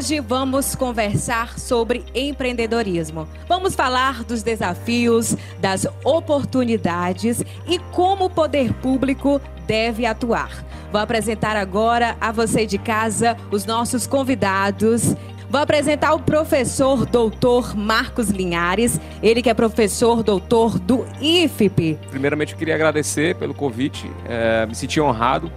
Hoje vamos conversar sobre empreendedorismo. Vamos falar dos desafios, das oportunidades e como o poder público deve atuar. Vou apresentar agora a você de casa os nossos convidados. Vou apresentar o professor doutor Marcos Linhares, ele que é professor doutor do IFP. Primeiramente, eu queria agradecer pelo convite, é, me senti honrado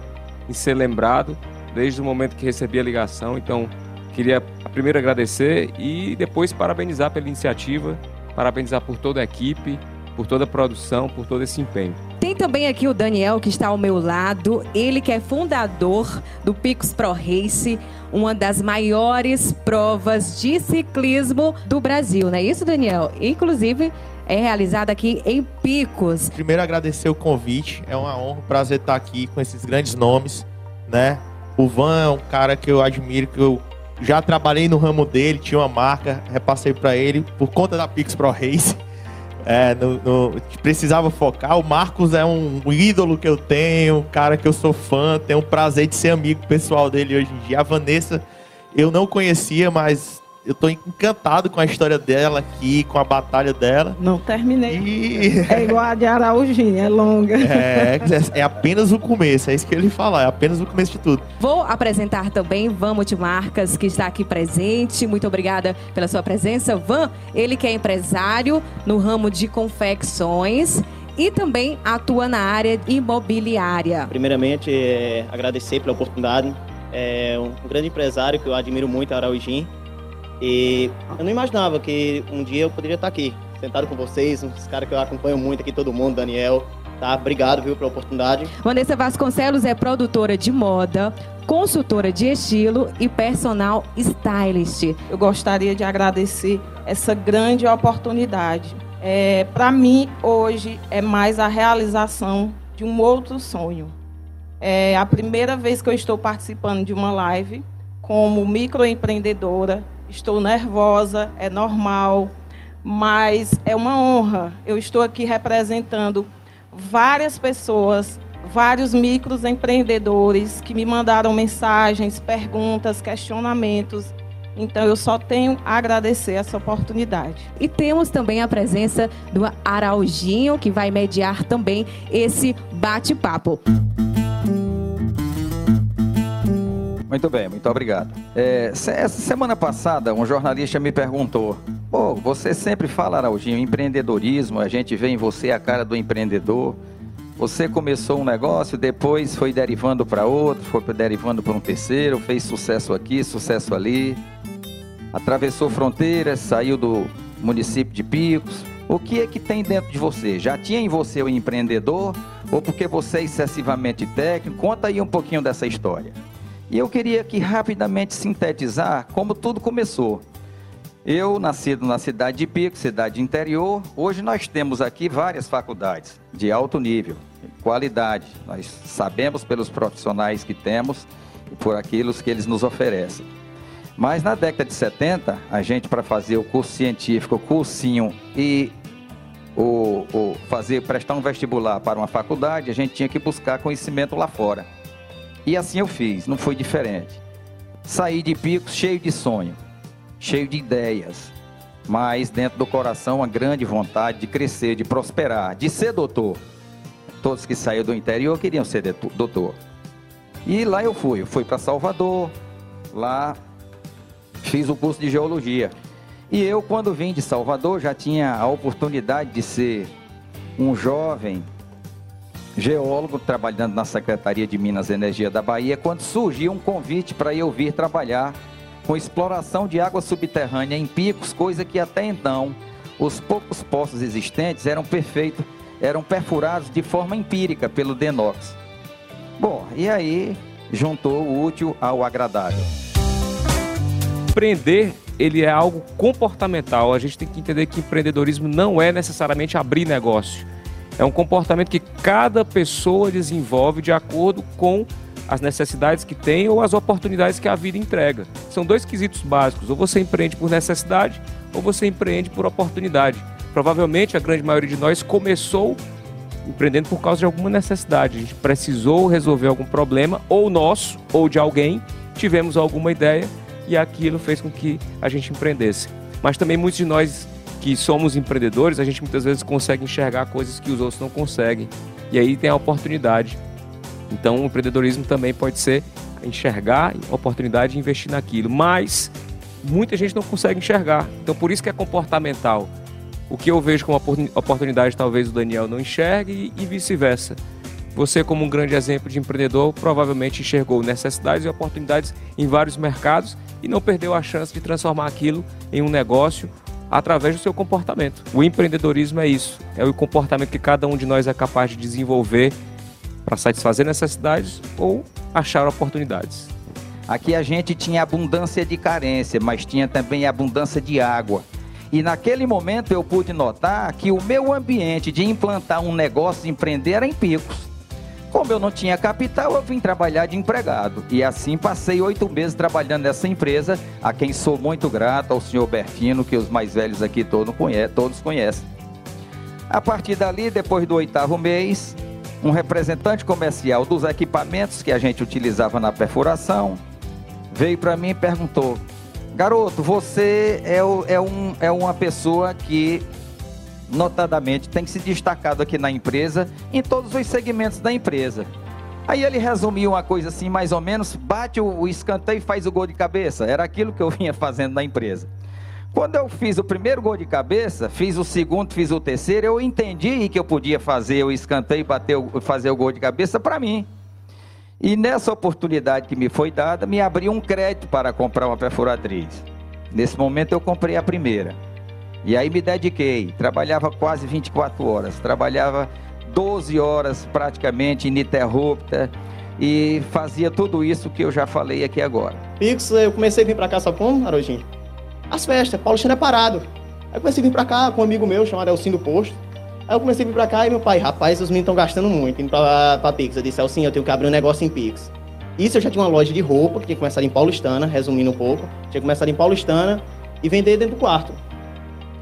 em ser lembrado desde o momento que recebi a ligação, então Queria primeiro agradecer e depois parabenizar pela iniciativa, parabenizar por toda a equipe, por toda a produção, por todo esse empenho. Tem também aqui o Daniel que está ao meu lado, ele que é fundador do Picos Pro Race, uma das maiores provas de ciclismo do Brasil, não é isso, Daniel? Inclusive é realizada aqui em Picos. Primeiro agradecer o convite, é uma honra, um prazer estar aqui com esses grandes nomes, né? O Van é um cara que eu admiro, que eu já trabalhei no ramo dele, tinha uma marca, repassei para ele por conta da Pix Pro Race. É, no, no, precisava focar. O Marcos é um, ídolo que eu tenho, um cara que eu sou fã, tenho o prazer de ser amigo pessoal dele hoje em dia. A Vanessa eu não conhecia, mas eu tô encantado com a história dela aqui, com a batalha dela. Não terminei. E... É igual a de Araújinha, é longa. É, é apenas o começo, é isso que ele fala, é apenas o começo de tudo. Vou apresentar também Van Multimarcas, que está aqui presente. Muito obrigada pela sua presença. Van, ele que é empresário no ramo de confecções e também atua na área imobiliária. Primeiramente, é, agradecer pela oportunidade. É um grande empresário que eu admiro muito, Araujim e eu não imaginava que um dia eu poderia estar aqui, sentado com vocês, uns caras que eu acompanho muito aqui, todo mundo, Daniel. Tá? Obrigado, viu, pela oportunidade. Vanessa Vasconcelos é produtora de moda, consultora de estilo e personal stylist. Eu gostaria de agradecer essa grande oportunidade. É, Para mim, hoje, é mais a realização de um outro sonho. É a primeira vez que eu estou participando de uma live como microempreendedora estou nervosa, é normal, mas é uma honra. Eu estou aqui representando várias pessoas, vários microempreendedores que me mandaram mensagens, perguntas, questionamentos. Então eu só tenho a agradecer essa oportunidade. E temos também a presença do Araujinho, que vai mediar também esse bate-papo. Muito bem, muito obrigado. É, essa semana passada, um jornalista me perguntou: Pô, você sempre fala, Araujinho, empreendedorismo, a gente vê em você a cara do empreendedor. Você começou um negócio, depois foi derivando para outro, foi derivando para um terceiro, fez sucesso aqui, sucesso ali, atravessou fronteiras, saiu do município de Picos. O que é que tem dentro de você? Já tinha em você o empreendedor ou porque você é excessivamente técnico? Conta aí um pouquinho dessa história. E eu queria aqui rapidamente sintetizar como tudo começou. Eu, nascido na cidade de Pico, cidade interior, hoje nós temos aqui várias faculdades de alto nível, qualidade. Nós sabemos pelos profissionais que temos e por aquilo que eles nos oferecem. Mas na década de 70, a gente, para fazer o curso científico, o cursinho e o, o fazer prestar um vestibular para uma faculdade, a gente tinha que buscar conhecimento lá fora. E assim eu fiz, não foi diferente. Saí de picos cheio de sonho, cheio de ideias, mas dentro do coração uma grande vontade de crescer, de prosperar, de ser doutor. Todos que saíram do interior queriam ser doutor. E lá eu fui, eu fui para Salvador, lá fiz o curso de geologia. E eu, quando vim de Salvador, já tinha a oportunidade de ser um jovem geólogo trabalhando na Secretaria de Minas e Energia da Bahia, quando surgiu um convite para eu vir trabalhar com exploração de água subterrânea em picos, coisa que até então os poucos poços existentes eram perfeitos, eram perfurados de forma empírica pelo Denox. Bom, e aí juntou o útil ao agradável. Empreender, ele é algo comportamental. A gente tem que entender que empreendedorismo não é necessariamente abrir negócio é um comportamento que cada pessoa desenvolve de acordo com as necessidades que tem ou as oportunidades que a vida entrega. São dois quesitos básicos: ou você empreende por necessidade ou você empreende por oportunidade. Provavelmente a grande maioria de nós começou empreendendo por causa de alguma necessidade. A gente precisou resolver algum problema, ou nosso, ou de alguém, tivemos alguma ideia e aquilo fez com que a gente empreendesse. Mas também muitos de nós que somos empreendedores, a gente muitas vezes consegue enxergar coisas que os outros não conseguem. E aí tem a oportunidade. Então, o empreendedorismo também pode ser enxergar oportunidade e investir naquilo. Mas muita gente não consegue enxergar. Então, por isso que é comportamental. O que eu vejo como oportunidade, talvez o Daniel não enxergue e vice-versa. Você, como um grande exemplo de empreendedor, provavelmente enxergou necessidades e oportunidades em vários mercados e não perdeu a chance de transformar aquilo em um negócio através do seu comportamento. O empreendedorismo é isso, é o comportamento que cada um de nós é capaz de desenvolver para satisfazer necessidades ou achar oportunidades. Aqui a gente tinha abundância de carência, mas tinha também abundância de água. E naquele momento eu pude notar que o meu ambiente de implantar um negócio, empreender, era em picos. Como eu não tinha capital, eu vim trabalhar de empregado. E assim passei oito meses trabalhando nessa empresa, a quem sou muito grato, ao senhor Bertino, que os mais velhos aqui todos conhecem. A partir dali, depois do oitavo mês, um representante comercial dos equipamentos que a gente utilizava na perfuração veio para mim e perguntou: Garoto, você é, é, um, é uma pessoa que notadamente, tem se destacado aqui na empresa, em todos os segmentos da empresa. Aí ele resumiu uma coisa assim, mais ou menos, bate o escanteio e faz o gol de cabeça. Era aquilo que eu vinha fazendo na empresa. Quando eu fiz o primeiro gol de cabeça, fiz o segundo, fiz o terceiro, eu entendi que eu podia fazer o escanteio e bater, fazer o gol de cabeça para mim. E nessa oportunidade que me foi dada, me abriu um crédito para comprar uma perfuratriz. Nesse momento eu comprei a primeira. E aí me dediquei, trabalhava quase 24 horas, trabalhava 12 horas praticamente ininterrupta e fazia tudo isso que eu já falei aqui agora. Pix, eu comecei a vir para cá, sabe como, Arojinho? As festas, Paulo Chino é parado. Aí comecei a vir para cá com um amigo meu chamado Elcinho do Posto. Aí eu comecei a vir para cá e meu pai, rapaz, os meninos estão gastando muito indo pra, pra Pix. Eu disse, Elcinho, eu tenho que abrir um negócio em Pix. Isso eu já tinha uma loja de roupa, que tinha começado em Paulistana, resumindo um pouco. Tinha começado em Paulistana e vender dentro do quarto.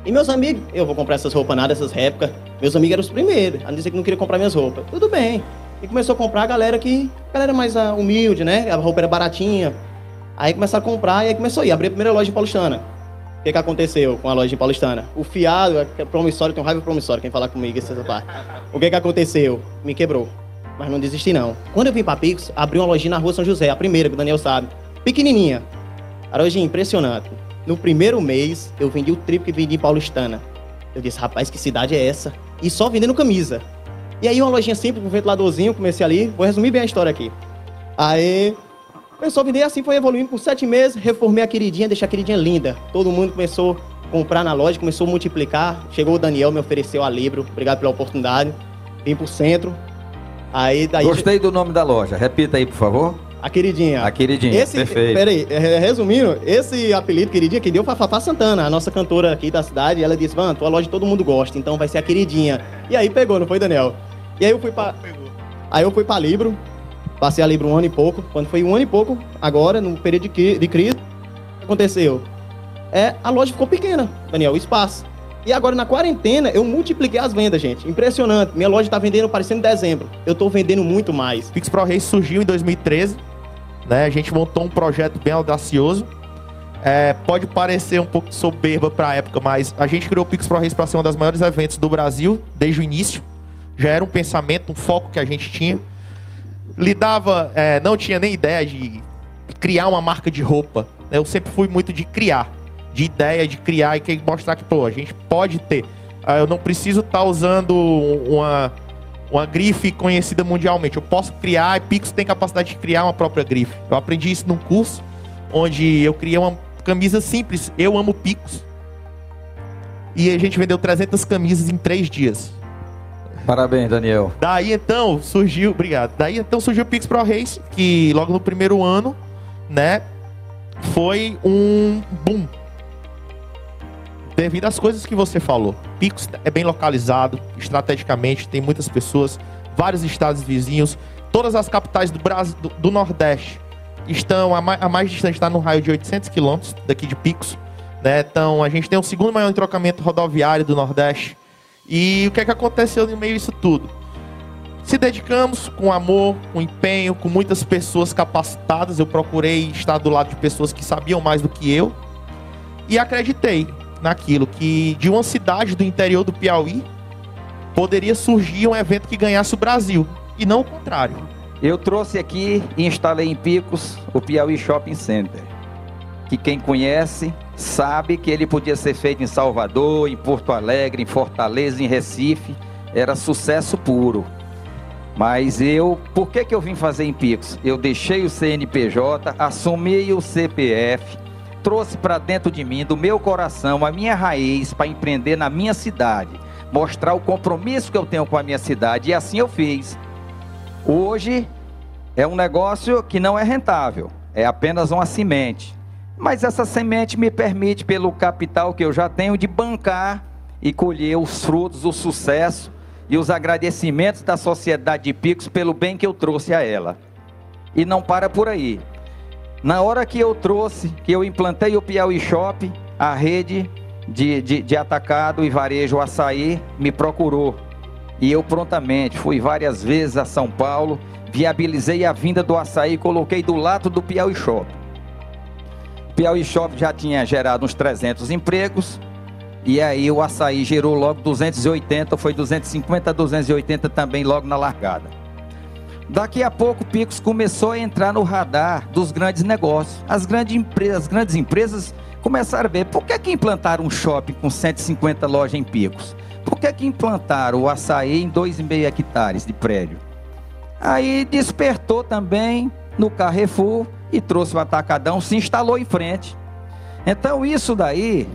E meus amigos, eu vou comprar essas roupas nada, essas réplicas. Meus amigos eram os primeiros a dizer que não queria comprar minhas roupas. Tudo bem. E começou a comprar a galera que. A galera mais uh, humilde, né? A roupa era baratinha. Aí começaram a comprar e aí começou a ir. Abri a primeira loja em Paulistana. O que, que aconteceu com a loja em Paulistana? O fiado, é promissório, tem um raiva promissório, quem falar comigo essa parte. O que, que aconteceu? Me quebrou. Mas não desisti não. Quando eu vim pra Pix, abri uma lojinha na rua São José, a primeira, que o Daniel sabe. Pequenininha. A lojinha impressionante. No primeiro mês, eu vendi o triplo que vendi em Paulistana. Eu disse, rapaz, que cidade é essa? E só vendendo camisa. E aí uma lojinha simples, um ventiladorzinho, comecei ali. Vou resumir bem a história aqui. Aí, começou a vender assim, foi evoluindo por sete meses. Reformei a queridinha, deixei a queridinha linda. Todo mundo começou a comprar na loja, começou a multiplicar. Chegou o Daniel, me ofereceu a Libro. Obrigado pela oportunidade. Vim pro centro. Aí, daí... Gostei do nome da loja. Repita aí, por favor. A queridinha. A queridinha, esse, perfeito. Peraí, é, resumindo, esse apelido queridinha que deu foi a Fafá Santana, a nossa cantora aqui da cidade. ela disse, mano, tua loja todo mundo gosta, então vai ser a queridinha. E aí pegou, não foi, Daniel? E aí eu fui pra. Aí eu fui pra Libro, passei a Libro um ano e pouco. Quando foi um ano e pouco, agora, no período de, de crise, o que aconteceu? É, a loja ficou pequena, Daniel, o espaço. E agora na quarentena eu multipliquei as vendas, gente. Impressionante. Minha loja tá vendendo parecendo dezembro. Eu tô vendendo muito mais. Pix Pro Reis surgiu em 2013 né? A gente montou um projeto bem audacioso. É, pode parecer um pouco soberba para a época, mas a gente criou o Pix Pro Race para ser um dos maiores eventos do Brasil desde o início. Já era um pensamento, um foco que a gente tinha. Lidava, é, não tinha nem ideia de criar uma marca de roupa. Eu sempre fui muito de criar, de ideia de criar e mostrar que pô, a gente pode ter. Ah, eu não preciso estar tá usando uma uma grife conhecida mundialmente. Eu posso criar, e Pix tem capacidade de criar uma própria grife. Eu aprendi isso num curso onde eu criei uma camisa simples. Eu amo Pix. E a gente vendeu 300 camisas em três dias. Parabéns, Daniel. Daí então surgiu, obrigado. Daí então surgiu o Pix Pro Race, que logo no primeiro ano, né, foi um boom devido às coisas que você falou. Picos é bem localizado, estrategicamente, tem muitas pessoas, vários estados vizinhos, todas as capitais do Brasil, do, do Nordeste estão a mais, a mais distante, está no raio de 800 quilômetros daqui de Picos. Né? Então a gente tem o segundo maior entrocamento rodoviário do Nordeste. E o que é que aconteceu no meio disso tudo? Se dedicamos com amor, com empenho, com muitas pessoas capacitadas. Eu procurei estar do lado de pessoas que sabiam mais do que eu. E acreditei naquilo que de uma cidade do interior do Piauí poderia surgir um evento que ganhasse o Brasil. E não o contrário. Eu trouxe aqui e instalei em Picos o Piauí Shopping Center. Que quem conhece sabe que ele podia ser feito em Salvador, em Porto Alegre, em Fortaleza, em Recife. Era sucesso puro. Mas eu, por que, que eu vim fazer em Picos? Eu deixei o CNPJ, assumi o CPF, trouxe para dentro de mim, do meu coração, a minha raiz para empreender na minha cidade, mostrar o compromisso que eu tenho com a minha cidade, e assim eu fiz. Hoje é um negócio que não é rentável, é apenas uma semente. Mas essa semente me permite, pelo capital que eu já tenho, de bancar e colher os frutos, o sucesso e os agradecimentos da sociedade de Picos pelo bem que eu trouxe a ela. E não para por aí. Na hora que eu trouxe, que eu implantei o Piauí Shop, a rede de, de, de atacado e varejo açaí me procurou. E eu prontamente fui várias vezes a São Paulo, viabilizei a vinda do açaí coloquei do lado do Piauí Shop. Piauí Shop já tinha gerado uns 300 empregos, e aí o açaí gerou logo 280, foi 250, 280 também logo na largada. Daqui a pouco Picos começou a entrar no radar dos grandes negócios. As grandes empresas, as grandes empresas começaram a ver por que, que implantaram um shopping com 150 lojas em Picos? Por que, que implantaram o açaí em 2,5 hectares de prédio? Aí despertou também no Carrefour e trouxe o atacadão, se instalou em frente. Então isso daí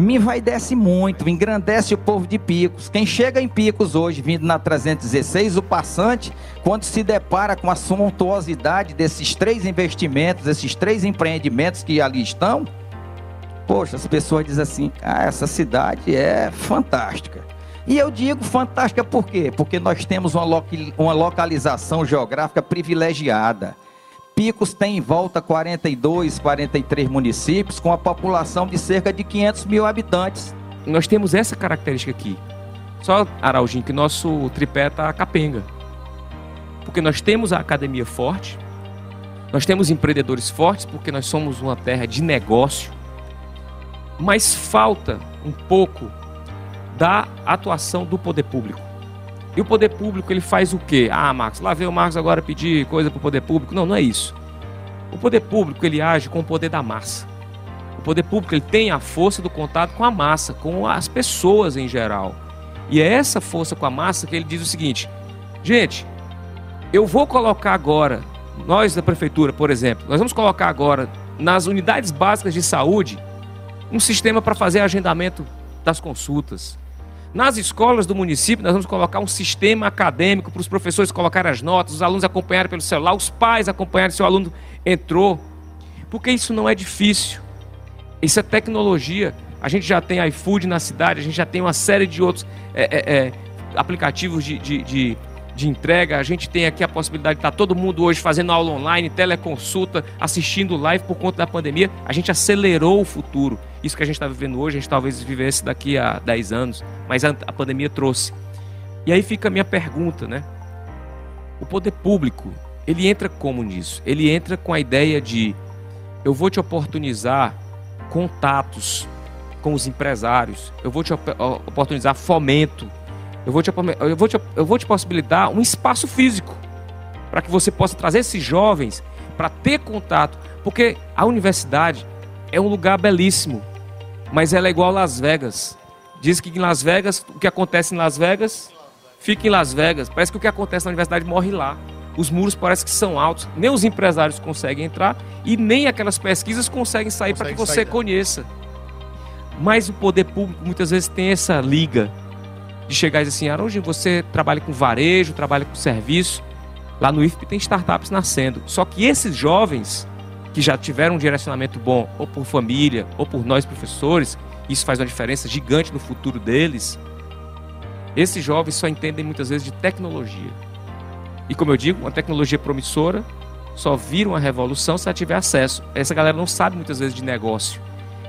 me envaidece muito, engrandece o povo de Picos. Quem chega em Picos hoje, vindo na 316, o passante, quando se depara com a suntuosidade desses três investimentos, esses três empreendimentos que ali estão, poxa, as pessoas dizem assim: ah, essa cidade é fantástica. E eu digo fantástica por quê? Porque nós temos uma, uma localização geográfica privilegiada. Picos tem em volta 42, 43 municípios, com a população de cerca de 500 mil habitantes. Nós temos essa característica aqui. Só, Araujinho, que nosso tripé está capenga. Porque nós temos a academia forte, nós temos empreendedores fortes, porque nós somos uma terra de negócio, mas falta um pouco da atuação do poder público. E o poder público ele faz o quê? Ah, Marcos, lá veio o Marcos agora pedir coisa para o poder público. Não, não é isso. O poder público ele age com o poder da massa. O poder público ele tem a força do contato com a massa, com as pessoas em geral. E é essa força com a massa que ele diz o seguinte: gente, eu vou colocar agora, nós da prefeitura, por exemplo, nós vamos colocar agora nas unidades básicas de saúde um sistema para fazer agendamento das consultas. Nas escolas do município, nós vamos colocar um sistema acadêmico para os professores colocarem as notas, os alunos acompanharem pelo celular, os pais acompanharem se o aluno entrou. Porque isso não é difícil. Isso é tecnologia. A gente já tem iFood na cidade, a gente já tem uma série de outros é, é, é, aplicativos de, de, de, de, entrega. A gente tem aqui a possibilidade de estar todo mundo hoje fazendo aula online, teleconsulta, assistindo live por conta da pandemia. A gente acelerou o futuro. Isso que a gente está vivendo hoje, a gente talvez vivesse daqui a 10 anos, mas a, pandemia trouxe. E aí fica a minha pergunta, né? O poder público, ele entra como nisso? Ele entra com a ideia de eu vou te oportunizar contatos com os empresários, eu vou te oportunizar fomento, eu vou te, eu vou te, eu vou te possibilitar um espaço físico para que você possa trazer esses jovens para ter contato, porque a universidade é um lugar belíssimo, mas ela é igual a Las Vegas. Diz que em Las Vegas, o que acontece em Las Vegas, fica em Las Vegas. Parece que o que acontece na universidade morre lá. Os muros parecem que são altos, nem os empresários conseguem entrar e nem aquelas pesquisas conseguem sair para que você sair. conheça. Mas o poder público muitas vezes tem essa liga de chegar e dizer assim: Aronji, você trabalha com varejo, trabalha com serviço. Lá no IFP tem startups nascendo. Só que esses jovens que já tiveram um direcionamento bom, ou por família, ou por nós professores, isso faz uma diferença gigante no futuro deles. Esses jovens só entendem muitas vezes de tecnologia. E como eu digo, uma tecnologia promissora só vira uma revolução se ela tiver acesso. Essa galera não sabe muitas vezes de negócio.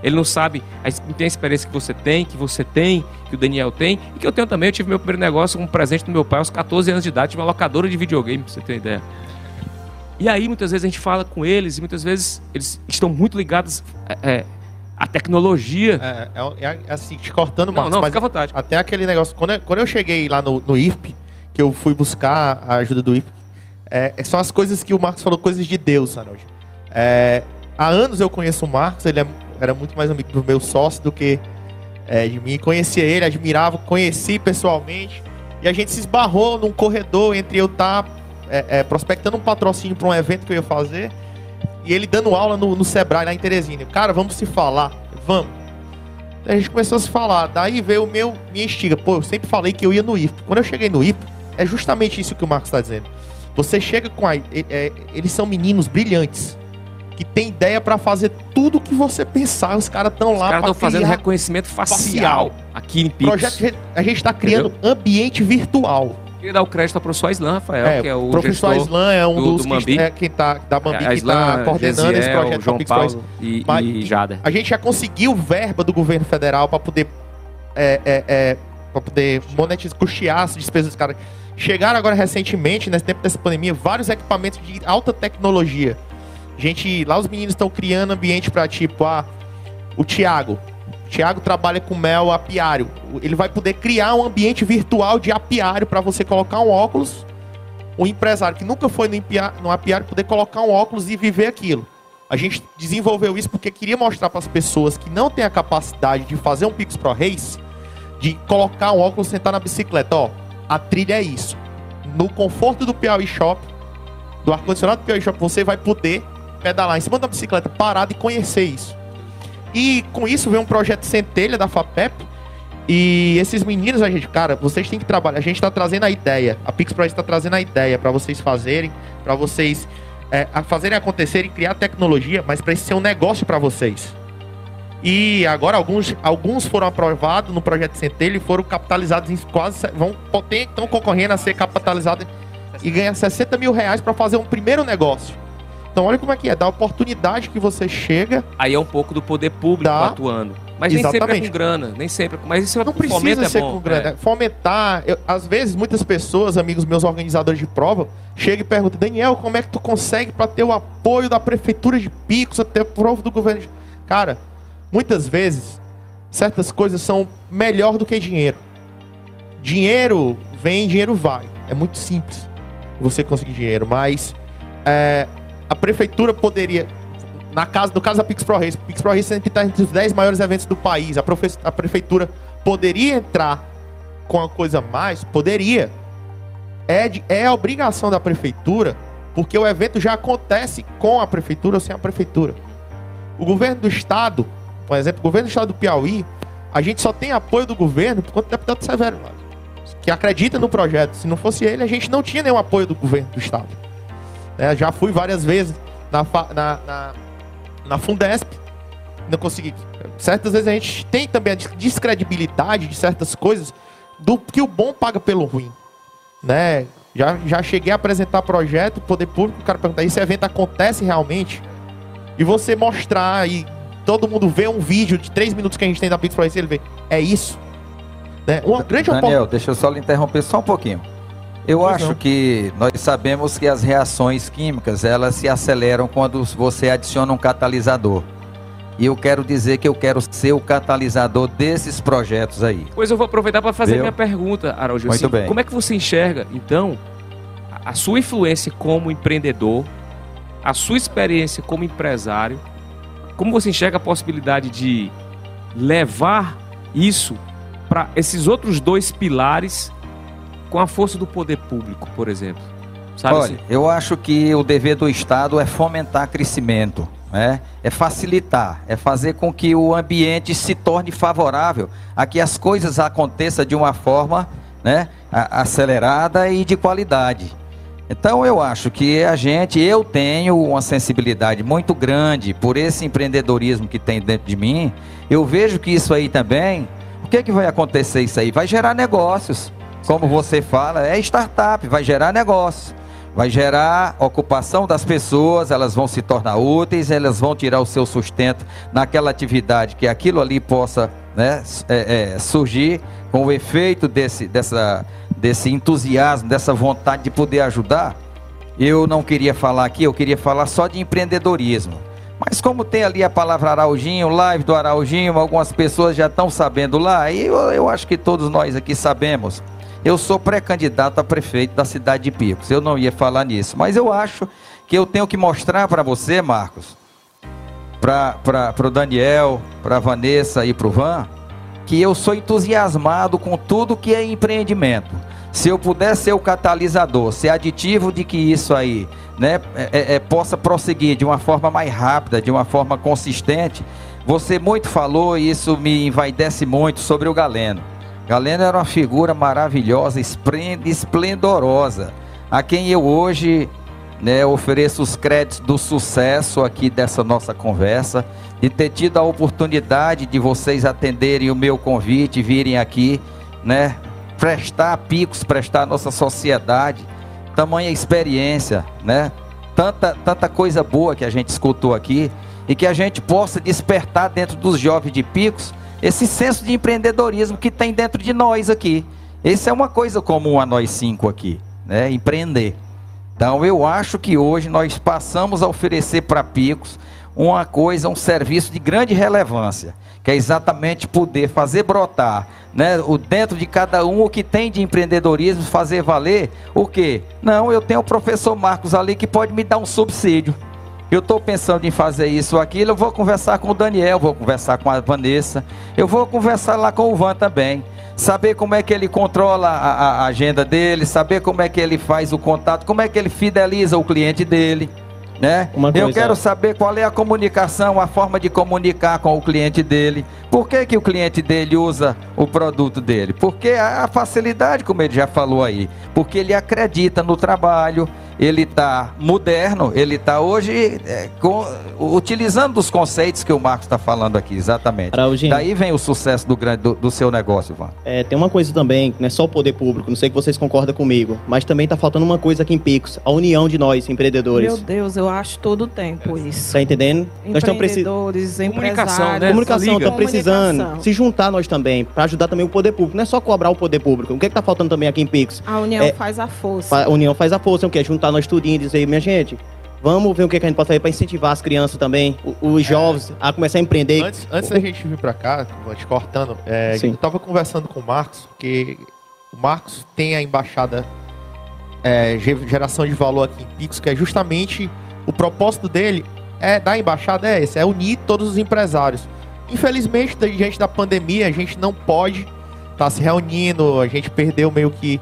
Ele não sabe, não tem a experiência que você tem, que você tem, que o Daniel tem, e que eu tenho também. Eu tive meu primeiro negócio com um presente do meu pai aos 14 anos de idade, uma locadora de videogame, pra você ter ideia. E aí, muitas vezes, a gente fala com eles, e muitas vezes eles estão muito ligados é, é à tecnologia. É, é, é assim, te cortando, Não, Marcos, não, mas fica à vontade. até aquele negócio. Quando eu, quando eu cheguei lá no, no IFP, que eu fui buscar a ajuda do IFP, é, são as coisas que o Marcos falou, coisas de Deus, Harold. É, há anos eu conheço o Marcos, ele é- era muito mais amigo do meu sócio do que é, de mim. Conhecia ele, admirava, conheci pessoalmente. E a gente se esbarrou num corredor entre eu estar prospectando um patrocínio para um evento que eu ia fazer e ele dando aula no, no Sebrae, lá em Teresina. Cara, vamos se falar. Vamos. Daí a gente começou a se falar. Daí veio o meu, minha estiga. Pô, eu sempre falei que eu ia no IFP. Quando eu cheguei no IFP, é justamente isso que o Marcos está dizendo. Você chega com a. é- é- eles são meninos brilhantes. Que tem ideia para fazer tudo que você pensar. Os caras estão Os lá caras para estão fazendo reconhecimento facial, facial. aqui em Pix. projeto. A gente está criando ambiente virtual. Queria dar o crédito ao professor Islam Rafael, É, que é o o professor gestor Islan é um do- dos do que Mambi. é quem tá da Mambi a que está coordenando esse Gesiel, projeto João Paulo e, Mas- e Jader. A gente já conseguiu verba do governo federal para poder é, é, é, para poder monetizar, custear as despesas dos caras. Chegaram agora recentemente, nesse tempo dessa pandemia, vários equipamentos de alta tecnologia. Gente, lá os meninos estão criando ambiente para tipo, ah, o Thiago. O Thiago trabalha com mel apiário. Ele vai poder criar um ambiente virtual de apiário para você colocar um óculos. O empresário que nunca foi no, impia- no apiário poder colocar um óculos e viver aquilo. A gente desenvolveu isso porque queria mostrar para as pessoas que não têm a capacidade de fazer um Pix Pro Race, de colocar um óculos sentar na bicicleta. Ó, a trilha é isso. No conforto do Piauí Shop, do ar-condicionado do Piauí Shop, você vai poder pedalar em cima da bicicleta parado e conhecer isso. E com isso veio um projeto Centelha da FAPEP. E esses meninos, a gente, cara, vocês têm que trabalhar. A gente está trazendo a ideia. A Pix Pro está trazendo a ideia para vocês fazerem, para vocês é, fazerem acontecer e criar tecnologia, mas para isso ser um negócio para vocês. E agora alguns, alguns foram aprovados no projeto Centelha e foram capitalizados em quase se- vão estão concorrendo a ser capitalizados e ganhar 60 mil reais para fazer um primeiro negócio. Então olha como é que é, da oportunidade que você chega, Aí é um pouco do poder público Dá. atuando. Mas nem sempre é Exatamente. com grana, nem sempre. Mas isso é não precisa é ser bom, com grana. é. Fomentar, eu- às vezes muitas pessoas, amigos meus organizadores de prova, chegam e perguntam: Daniel, como é que tu consegue para ter o apoio da prefeitura de Picos, até prova do governo? de-" Cara, muitas vezes certas coisas são melhor do que dinheiro. Dinheiro vem, dinheiro vai. É muito simples você conseguir dinheiro, mas é, a prefeitura poderia na casa, no caso da Pix Pro Race, Pix Pro Race sempre está entre os 10 maiores eventos do país. A, profe- a prefeitura poderia entrar com a coisa mais? Poderia. É, de- é a obrigação da prefeitura, porque o evento já acontece com a prefeitura ou sem a prefeitura. O governo do estado, por exemplo, o governo do estado do Piauí, a gente só tem apoio do governo por conta do deputado Severo, que acredita no projeto. Se não fosse ele, a gente não tinha nenhum apoio do governo do estado. Né, já fui várias vezes na, na, na, na Fundesp, não consegui. Certas vezes a gente tem também a des- descredibilidade de certas coisas do que o bom paga pelo ruim, né? Já, já cheguei a apresentar projeto, poder público, o cara perguntar, esse evento acontece realmente? E você mostrar e todo mundo vê um vídeo de três minutos que a gente tem da Pix ele vê, é isso. Né? Uma grande Daniel, deixa eu só lhe interromper só um pouquinho. Eu Pois acho não. que nós sabemos que as reações químicas elas se aceleram quando você adiciona um catalisador. E eu quero dizer que eu quero ser o catalisador desses projetos aí. Pois eu vou aproveitar para fazer Viu? minha pergunta, Araújo. Muito bem. Como é que você enxerga, então, a- a sua influência como empreendedor, a sua experiência como empresário, como você enxerga a possibilidade de levar isso para esses outros dois pilares com a força do poder público, por exemplo? Sabe Olha, assim? eu acho que o dever do Estado é fomentar crescimento, né? é facilitar, é fazer com que o ambiente se torne favorável a que as coisas aconteçam de uma forma né, acelerada e de qualidade. Então eu acho que a gente, eu tenho uma sensibilidade muito grande por esse empreendedorismo que tem dentro de mim. Eu vejo que isso aí também, o que, que vai acontecer isso aí? Vai gerar negócios. Como você fala, é startup, vai gerar negócios. vai gerar ocupação das pessoas, elas vão se tornar úteis, elas vão tirar o seu sustento naquela atividade que aquilo ali possa né, é, é, surgir com o efeito desse, dessa, desse entusiasmo, dessa vontade de poder ajudar. Eu não queria falar aqui, eu queria falar só de empreendedorismo. Mas como tem ali a palavra Araujinho, live do Araujinho, algumas pessoas já estão sabendo lá, e eu, eu acho que todos nós aqui sabemos. Eu sou pré-candidato a prefeito da cidade de Picos. Eu não ia falar nisso, mas eu acho que eu tenho que mostrar para você, Marcos, para o Daniel, para a Vanessa e para o Van, que eu sou entusiasmado com tudo que é empreendimento. Se eu puder ser o catalisador, ser aditivo de que isso aí né, é, é, é possa prosseguir de uma forma mais rápida, de uma forma consistente, você muito falou e isso me envaidece muito sobre o Galeno. Galeno era uma figura maravilhosa, esplendorosa, a quem eu hoje né, ofereço os créditos do sucesso aqui dessa nossa conversa, de ter tido a oportunidade de vocês atenderem o meu convite, virem aqui, né, prestar picos, prestar a nossa sociedade, tamanha experiência, né, tanta, tanta coisa boa que a gente escutou aqui, e que a gente possa despertar dentro dos jovens de picos esse senso de empreendedorismo que tem dentro de nós aqui. Essa é uma coisa comum a nós cinco aqui, né? Empreender. Então eu acho que hoje nós passamos a oferecer para Picos uma coisa, um serviço de grande relevância, que é exatamente poder fazer brotar, né, o dentro de cada um o que tem de empreendedorismo, fazer valer o quê? Não, eu tenho o professor Marcos ali que pode me dar um subsídio. Eu estou pensando em fazer isso ou aquilo, eu vou conversar com o Daniel, vou conversar com a Vanessa, eu vou conversar lá com o Van também saber como é que ele controla a, a, agenda dele, saber como é que ele faz o contato, como é que ele fideliza o cliente dele. Né? Eu quero saber qual é a comunicação, a forma de comunicar com o cliente dele. Por que, que o cliente dele usa o produto dele? Porque a facilidade, como ele já falou aí, porque ele acredita no trabalho, ele está moderno, ele está hoje é, com, utilizando os conceitos que o Marcos está falando aqui, exatamente. Daí vem o sucesso do, grande, do, do seu negócio, Ivan. É, tem uma coisa também, não é só o poder público, não sei que vocês concordam comigo, mas também está faltando uma coisa aqui em Picos, a união de nós, empreendedores. Meu Deus, eu acho todo o tempo isso. Tá entendendo? Nós estamos precisando. Comunicação, né? Comunicação, estamos precisando se juntar nós também, para ajudar também o poder público. Não é só cobrar o poder público. O que, é que tá faltando também aqui em Picos? A união é, faz a força. A união faz a força, o que? Juntar nós tudinho e dizer, minha gente, Vamos ver o que, a gente pode fazer para incentivar as crianças também, os jovens, é. a começar a empreender. Antes, antes da gente vir para cá, te cortando, é, eu estava conversando com o Marcos, que o Marcos tem a embaixada é, geração de valor aqui em Picos, que é justamente o propósito dele é da embaixada é esse, é unir todos os empresários. Infelizmente, diante da pandemia, a gente não pode estar tá se reunindo, a gente perdeu meio que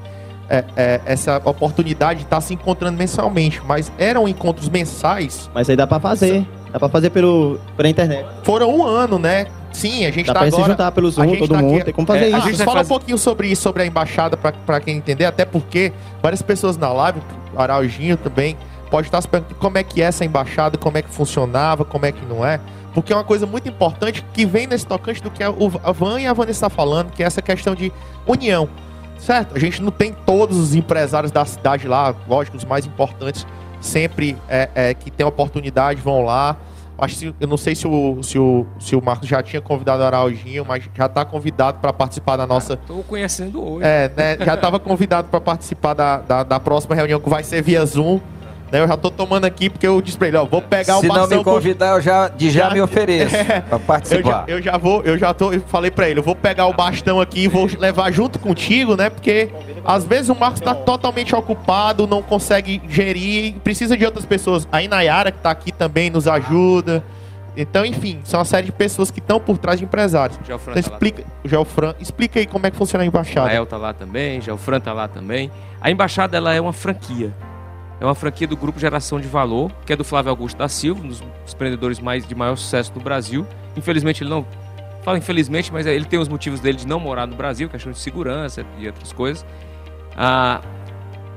é, é, essa oportunidade de estar tá se encontrando mensalmente, mas eram encontros mensais. Mas aí dá para fazer, dá para fazer pelo, pela internet. Foram um ano, né? Sim, a gente dá tá agora... se juntar pelo Zoom, todo tá mundo, aqui, tem como fazer é, isso. A gente fala fazer... um pouquinho sobre isso, sobre a embaixada, para quem entender, até porque várias pessoas na live, Araujinho também, pode estar se perguntando como é que é essa embaixada, como é que funcionava, como é que não é. Porque é uma coisa muito importante que vem nesse tocante do que a Van e a Vanessa está falando, que é essa questão de união. Certo? A gente não tem todos os empresários da cidade lá, lógico, os mais importantes sempre é, é que tem oportunidade vão lá. Acho que, eu não sei se o, se o, se o Marcos já tinha convidado o Araujinho, mas já está convidado para participar da nossa. Estou conhecendo hoje. É, né, já estava convidado para participar da, da, da próxima reunião que vai ser via Zoom. Eu já tô tomando aqui porque eu disse pra ele, ó, vou pegar Se o bastão. Se não me convidar, eu já, de já, já me ofereço é, pra participar. Eu já, eu já, vou, eu já tô, eu falei pra ele, eu vou pegar o bastão aqui e vou levar junto contigo, né? Porque às vezes o Marcos tá totalmente ocupado, não consegue gerir, precisa de outras pessoas. A Inayara, que tá aqui também, nos ajuda. Então, enfim, são uma série de pessoas que estão por trás de empresários. Já o Fran então, tá explica, lá já o Fran, explica aí como é que funciona a embaixada. A El tá lá também, já o Fran tá lá também. A embaixada ela é uma franquia. É uma franquia do Grupo Geração de Valor, que é do Flávio Augusto da Silva, um dos empreendedores mais, de maior sucesso do Brasil. Infelizmente, ele não. Fala infelizmente, mas ele tem os motivos dele de não morar no Brasil, questão de segurança e outras coisas. A,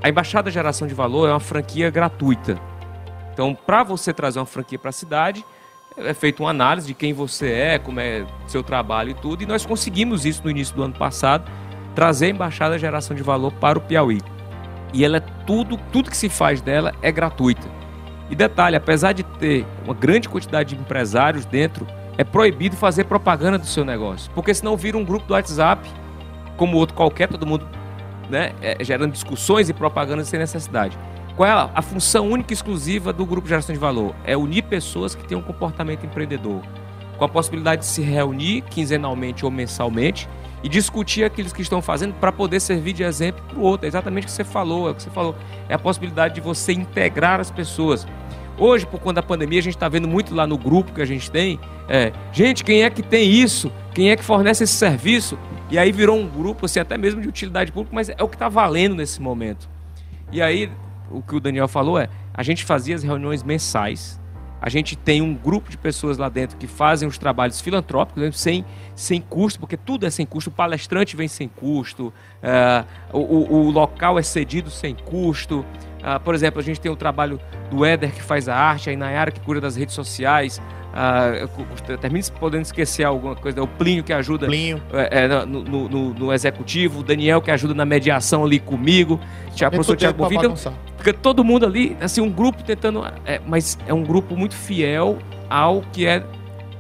a Embaixada Geração de Valor é uma franquia gratuita. Então, para você trazer uma franquia para a cidade, é feita uma análise de quem você é, como é seu trabalho e tudo. E nós conseguimos isso no início do ano passado, trazer a Embaixada Geração de Valor para o Piauí. E ela é tudo, tudo que se faz dela é gratuita. E detalhe, apesar de ter uma grande quantidade de empresários dentro, é proibido fazer propaganda do seu negócio. Porque senão vira um grupo do WhatsApp, como outro qualquer, todo mundo né, é, gerando discussões e propaganda sem necessidade. Qual é a, a função única e exclusiva do grupo de geração de valor? É unir pessoas que têm um comportamento empreendedor, com a possibilidade de se reunir quinzenalmente ou mensalmente e discutir aqueles que estão fazendo para poder servir de exemplo para o outro. É exatamente o que você falou, é o que você falou. É a possibilidade de você integrar as pessoas. Hoje, por conta da pandemia, a gente está vendo muito lá no grupo que a gente tem. É, gente, quem é que tem isso? Quem é que fornece esse serviço? E aí virou um grupo, assim, até mesmo de utilidade pública, mas é o que está valendo nesse momento. E aí, o que o Daniel falou é, a gente fazia as reuniões mensais, a gente tem um grupo de pessoas lá dentro que fazem os trabalhos filantrópicos né, sem, sem custo, porque tudo é sem custo. O palestrante vem sem custo, uh, o, o, local é cedido sem custo. Uh, por exemplo, a gente tem o trabalho do Éder que faz a arte, a Inayara que cura das redes sociais. Uh, termine podendo esquecer alguma coisa, é o Plínio que ajuda Plínio. É, é, no, no, no, executivo, o Daniel que ajuda na mediação ali comigo, o professor Tiago Bonfim. Fica todo mundo ali, assim, um grupo tentando. É, mas é um grupo muito fiel ao que é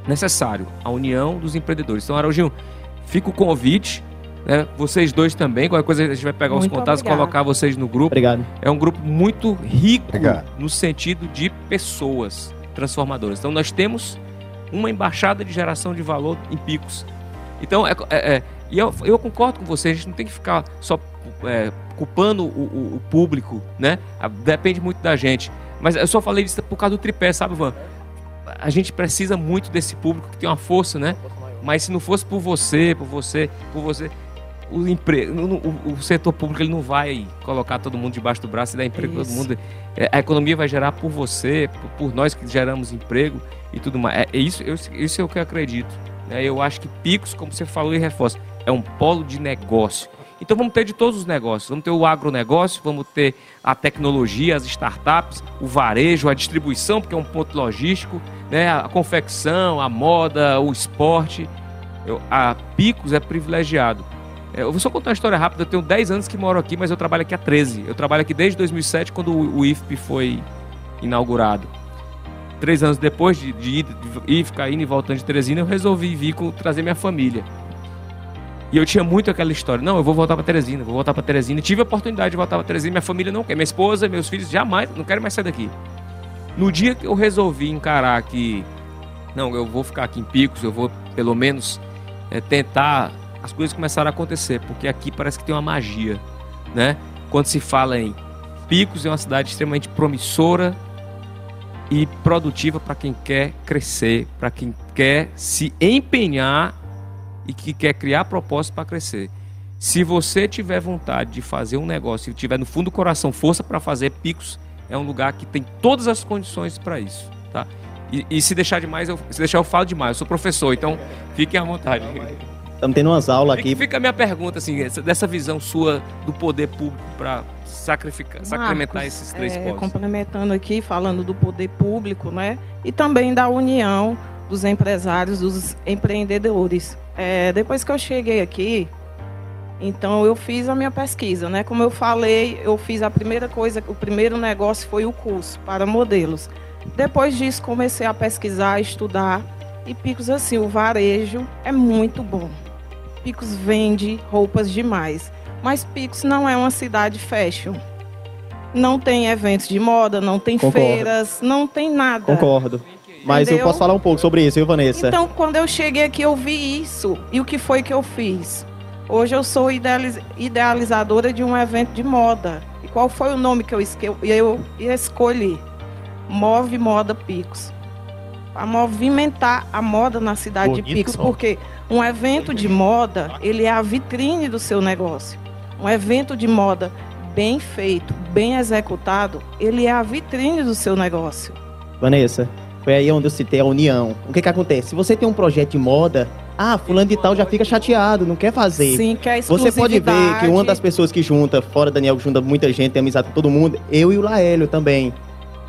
necessário, a união dos empreendedores. Então, Araujinho, fica o convite. Né? Vocês dois também, qualquer coisa a gente vai pegar muito os contatos e colocar vocês no grupo. Obrigado. É um grupo muito rico Obrigado. no sentido de pessoas transformadoras. Então nós temos uma embaixada de geração de valor em picos. Então, é, é, é e eu, eu, concordo com você, a gente não tem que ficar só é, culpando o, o, o, público, né? Depende muito da gente. Mas eu só falei isso por causa do tripé, sabe, Van? A gente precisa muito desse público que tem uma força, né? Mas se não fosse por você, por você, por você, o, emprego, o, o, setor público ele não vai colocar todo mundo debaixo do braço e dar emprego para todo mundo. É, a economia vai gerar por você, por, por, nós que geramos emprego e tudo mais. É, é isso, eu, isso é o que eu acredito. Né? Eu acho que Picos, como você falou e reforça, é um polo de negócio. Então vamos ter de todos os negócios. Vamos ter o agronegócio, vamos ter a tecnologia, as startups, o varejo, a distribuição, porque é um ponto logístico, né? a confecção, a moda, o esporte. Eu, a Picos é privilegiado. Eu vou só contar uma história rápida. Eu tenho 10 anos que moro aqui, mas eu trabalho aqui há 13. Eu trabalho aqui desde 2007, quando o IFP foi inaugurado. Três anos depois de, de, ir, ficar indo e voltando de Teresina, eu resolvi vir com, trazer minha família. E eu tinha muito aquela história. Não, eu vou voltar para Teresina, vou voltar para Teresina. E tive a oportunidade de voltar para Teresina. Minha família não quer. Minha esposa, meus filhos, jamais, não querem mais sair daqui. No dia que eu resolvi encarar que, não, eu vou ficar aqui em Picos, eu vou pelo menos é, tentar as coisas começaram a acontecer, porque aqui parece que tem uma magia, né? Quando se fala em Picos, é uma cidade extremamente promissora e produtiva para quem quer crescer, para quem quer se empenhar e que quer criar propósito para crescer. Se você tiver vontade de fazer um negócio e tiver no fundo do coração força para fazer, Picos é um lugar que tem todas as condições para isso, tá? E, e, se deixar demais, eu, se deixar eu falo demais. Eu sou professor, então fiquem à vontade. Estamos tendo umas aulas aqui. Fica a minha pergunta, assim, dessa visão sua do poder público para sacrificar, sacramentar esses três é, Complementando aqui, falando do poder público, né? E também da união dos empresários, dos empreendedores. É, depois que eu cheguei aqui, então eu fiz a minha pesquisa, né? Como eu falei, eu fiz a primeira coisa, o primeiro negócio foi o curso para modelos. Depois disso comecei a pesquisar, a estudar e Picos assim, o varejo é muito bom. Picos vende roupas demais. Mas Picos não é uma cidade fashion. Não tem eventos de moda, não tem Concordo. feiras, não tem nada. Concordo. Mas Entendeu? eu posso falar um pouco sobre isso, viu, Vanessa? Então, quando eu cheguei aqui, eu vi isso. E o que foi que eu fiz? Hoje eu sou idealizadora de um evento de moda. E qual foi o nome que eu, eu escolhi? Move Moda Picos. Para movimentar a moda na cidade Bonito, de Picos. Porque um evento de moda, ele é a vitrine do seu negócio. Um evento de moda bem feito, bem executado, ele é a vitrine do seu negócio. Vanessa, foi aí onde eu citei a união. O que que acontece? Se você tem um projeto de moda, ah, fulano de tal já fica chateado, não quer fazer. Sim, quer Você pode ver que uma das pessoas que junta, fora Daniel, que junta muita gente, tem amizade com todo mundo, eu e o Laélio também.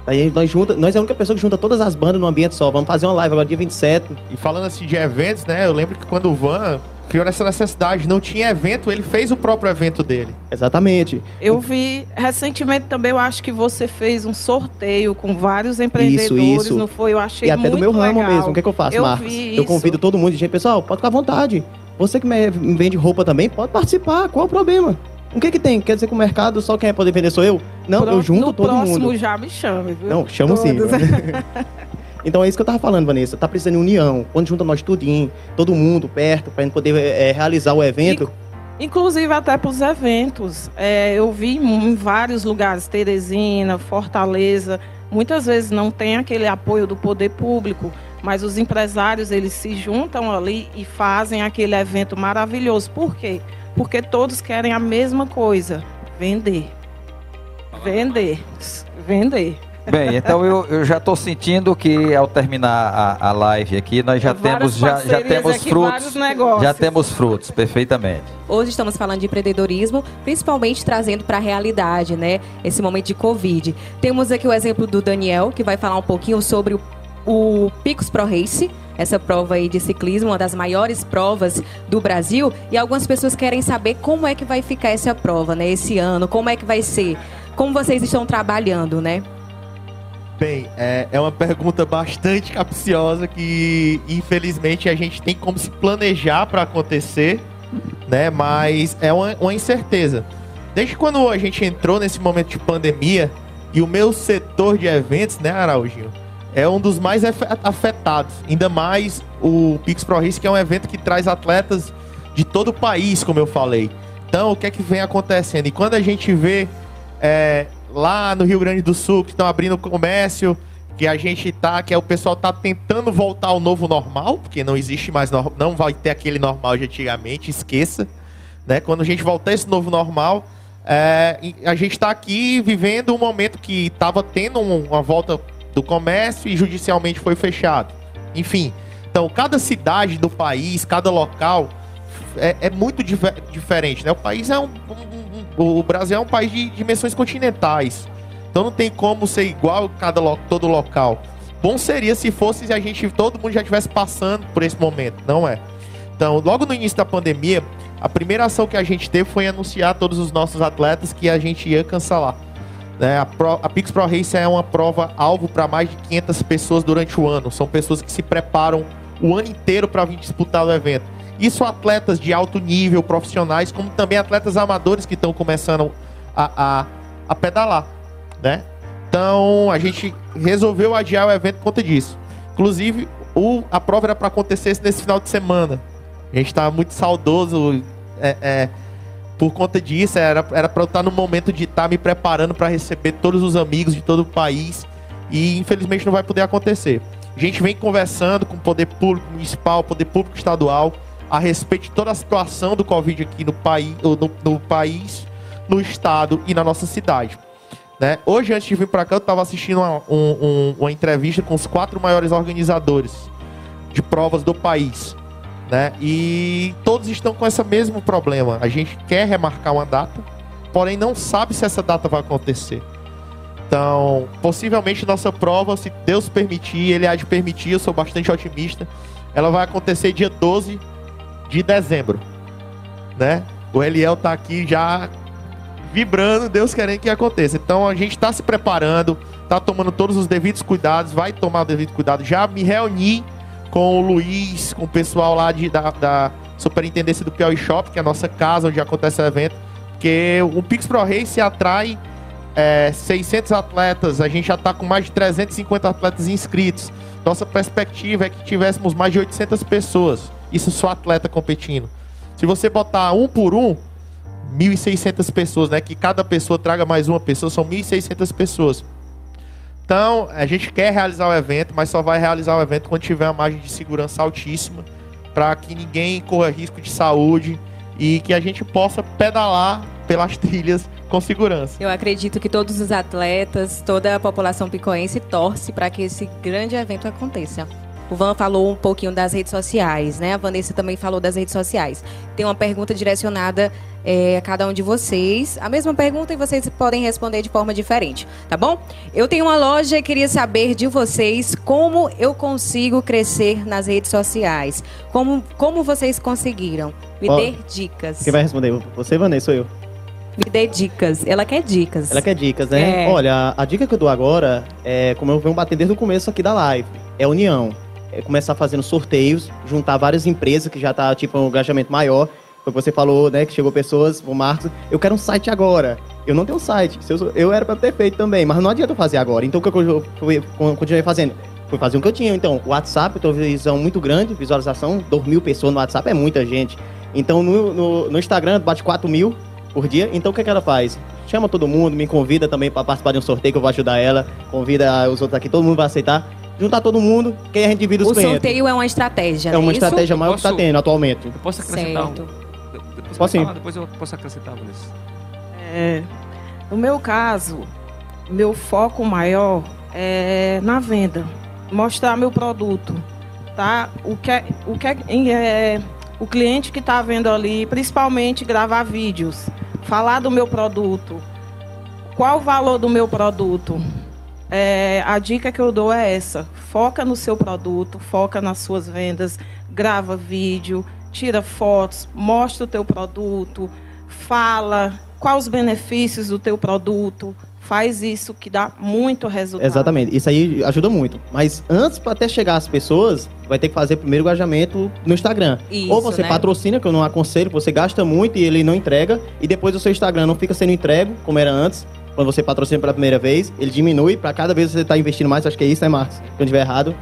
Aí nós, junta, nós é a única pessoa que junta todas as bandas num ambiente só. Vamos fazer uma live agora dia 27. E falando assim de eventos, né? Eu lembro que quando o Van criou essa necessidade. Não tinha evento, ele fez o próprio evento dele. Exatamente. Eu vi recentemente também, eu acho que você fez um sorteio com vários empreendedores, Isso, isso. não foi? Eu achei E até muito do meu ramo legal. mesmo. O que, que eu faço, Eu Marcos? vi Eu isso. convido todo mundo, gente, pessoal, pode ficar à vontade. Você que me- vende roupa também, pode participar. Qual o problema? O que que tem? Quer dizer que o mercado só quem vai poder vender sou eu? Não, eu junto no todo próximo mundo. já me chame, viu? Não, chamo sim. Todos. então é isso que eu tava falando, Vanessa. Tá precisando de união. Quando junta nós tudinho, todo mundo perto, pra gente poder é, realizar o evento. Inclusive até para os eventos. É, eu vi em vários lugares, Teresina, Fortaleza, muitas vezes não tem aquele apoio do poder público, mas os empresários eles se juntam ali e fazem aquele evento maravilhoso. Por quê? Porque todos querem a mesma coisa: vender. Vender. Vender. Bem, então eu, eu já estou sentindo que ao terminar a, a live aqui, nós já Várias temos, já, já temos aqui, frutos. Já temos frutos, perfeitamente. Hoje estamos falando de empreendedorismo, principalmente trazendo para a realidade, né? Esse momento de Covid. Temos aqui o exemplo do Daniel, que vai falar um pouquinho sobre o, o Picos Pro Race, essa prova aí de ciclismo, uma das maiores provas do Brasil. E algumas pessoas querem saber como é que vai ficar essa prova, né? Esse ano, como é que vai ser? Como vocês estão trabalhando, né? Bem, é, é uma pergunta bastante capciosa que infelizmente a gente tem como se planejar para acontecer, né? Mas é uma, uma incerteza. Desde quando a gente entrou nesse momento de pandemia e o meu setor de eventos, né, Araújo, é um dos mais afe- afetados. Ainda mais o Pix Pro Race, que é um evento que traz atletas de todo o país, como eu falei. Então, o que é que vem acontecendo? E quando a gente vê é, lá no Rio Grande do Sul, que estão abrindo comércio, que a gente tá, que é o pessoal tá tentando voltar ao novo normal, porque não existe mais, não vai ter aquele normal de antigamente, esqueça, né? Quando a gente voltar a esse novo normal, é, a gente tá aqui vivendo um momento que tava tendo um- uma volta do comércio e judicialmente foi fechado. Enfim, então cada cidade do país, cada local é, é muito dife- diferente, né? O país é um, um- um- o Brasil é um país de dimensões continentais, então não tem como ser igual cada todo local. Bom seria se fosse se a gente todo mundo já estivesse passando por esse momento, não é? Então, logo no início da pandemia, a primeira ação que a gente teve foi anunciar a todos os nossos atletas que a gente ia cancelar. Né? A, Pro- a Pix Pro Race é uma prova alvo para mais de 500 pessoas durante o ano. São pessoas que se preparam o ano inteiro para vir disputar o evento. Isso atletas de alto nível, profissionais, como também atletas amadores que estão começando a, a, a pedalar, né? Então a gente resolveu adiar o evento por conta disso. Inclusive, o, a prova era para acontecer nesse final de semana. A gente está muito saudoso é, é, por conta disso. Era era para eu estar no momento de estar me preparando para receber todos os amigos de todo o país. E infelizmente não vai poder acontecer. A gente vem conversando com o poder público municipal, poder público estadual, a respeito de toda a situação do Covid aqui no país, no, no país, no estado e na nossa cidade. Né? Hoje, antes de vir para cá, eu estava assistindo uma, um- um- uma entrevista com os quatro maiores organizadores de provas do país. Né? E todos estão com esse mesmo problema. A gente quer remarcar uma data, porém não sabe se essa data vai acontecer. Então, possivelmente nossa prova, se Deus permitir, ele há de permitir, eu sou bastante otimista, ela vai acontecer dia 12 de dezembro. Né? O Eliel tá aqui já vibrando, Deus querendo que aconteça. Então a gente está se preparando, tá tomando todos os devidos cuidados, vai tomar o devido cuidado. Já me reuni com o Luiz, com o pessoal lá de, da, da Superintendência do Piauí Shop, que é a nossa casa onde acontece o evento, porque o Pix Pro Race atrai é, 600 atletas, a gente já está com mais de 350 atletas inscritos. Nossa perspectiva é que tivéssemos mais de 800 pessoas, isso só atleta competindo. Se você botar um por um, 1.600 pessoas, né? Que cada pessoa traga mais uma pessoa, são 1.600 pessoas. Então, a gente quer realizar o evento, mas só vai realizar o evento quando tiver uma margem de segurança altíssima, para que ninguém corra risco de saúde e que a gente possa pedalar pelas trilhas com segurança. Eu acredito que todos os atletas, toda a população picoense torce para que esse grande evento aconteça. O Van falou um pouquinho das redes sociais, né? A Vanessa também falou das redes sociais. Tem uma pergunta direcionada é, a cada um de vocês. A mesma pergunta e vocês podem responder de forma diferente, tá bom? Eu tenho uma loja e queria saber de vocês como eu consigo crescer nas redes sociais. Como, como vocês conseguiram? Me Ó, dê dicas. Quem vai responder? Você, Vanessa, ou eu? Me dê dicas. Ela quer dicas. Ela quer dicas, né? É. Olha, a, dica que eu dou agora é, como eu venho batendo desde o começo aqui da live, é união. É começar fazendo sorteios, juntar várias empresas que já tá, tipo, um engajamento maior. Foi o que você falou, né? Que chegou pessoas, o Marcos, eu quero um site agora. Eu não tenho um site. Eu, eu era pra ter feito também, mas não adianta fazer agora. Então o que eu continuei fazendo? Fui fazer o que eu tinha. Então, o WhatsApp, eu tenho visão muito grande, visualização, 2 mil pessoas no WhatsApp é muita gente. Então, no, no, no Instagram, bate 4 mil por dia. Então, o que, que ela faz? Chama todo mundo, me convida também para participar de um sorteio que eu vou ajudar ela. Convida os outros aqui, todo mundo vai aceitar. Juntar todo mundo, que aí a gente divide os O sorteio é uma estratégia, É não uma isso? estratégia maior que tá Posso- tendo atualmente. Eu posso acrescentar Certo. um. Depois você Posso vai sim. falar, depois eu posso acrescentar, Vanessa. É, no meu caso, meu foco maior é na venda, mostrar meu produto, tá? O que é, o que é, é o cliente que está vendo ali, principalmente gravar vídeos, falar do meu produto, qual o valor do meu produto. É, a dica que eu dou é essa: foca no seu produto, foca nas suas vendas, grava vídeo, tira fotos, mostra o teu produto, fala quais os benefícios do teu produto, faz isso que dá muito resultado. Exatamente, isso aí ajuda muito. Mas antes, para até chegar às pessoas, vai ter que fazer primeiro o engajamento no Instagram. Isso, Ou você né? patrocina, que eu não aconselho, você gasta muito e ele não entrega, e depois o seu Instagram não fica sendo entregue, como era antes. Quando você patrocina pela primeira vez, ele diminui para cada vez você está investindo mais, acho que é isso, né, Marcos? Se eu não estiver errado.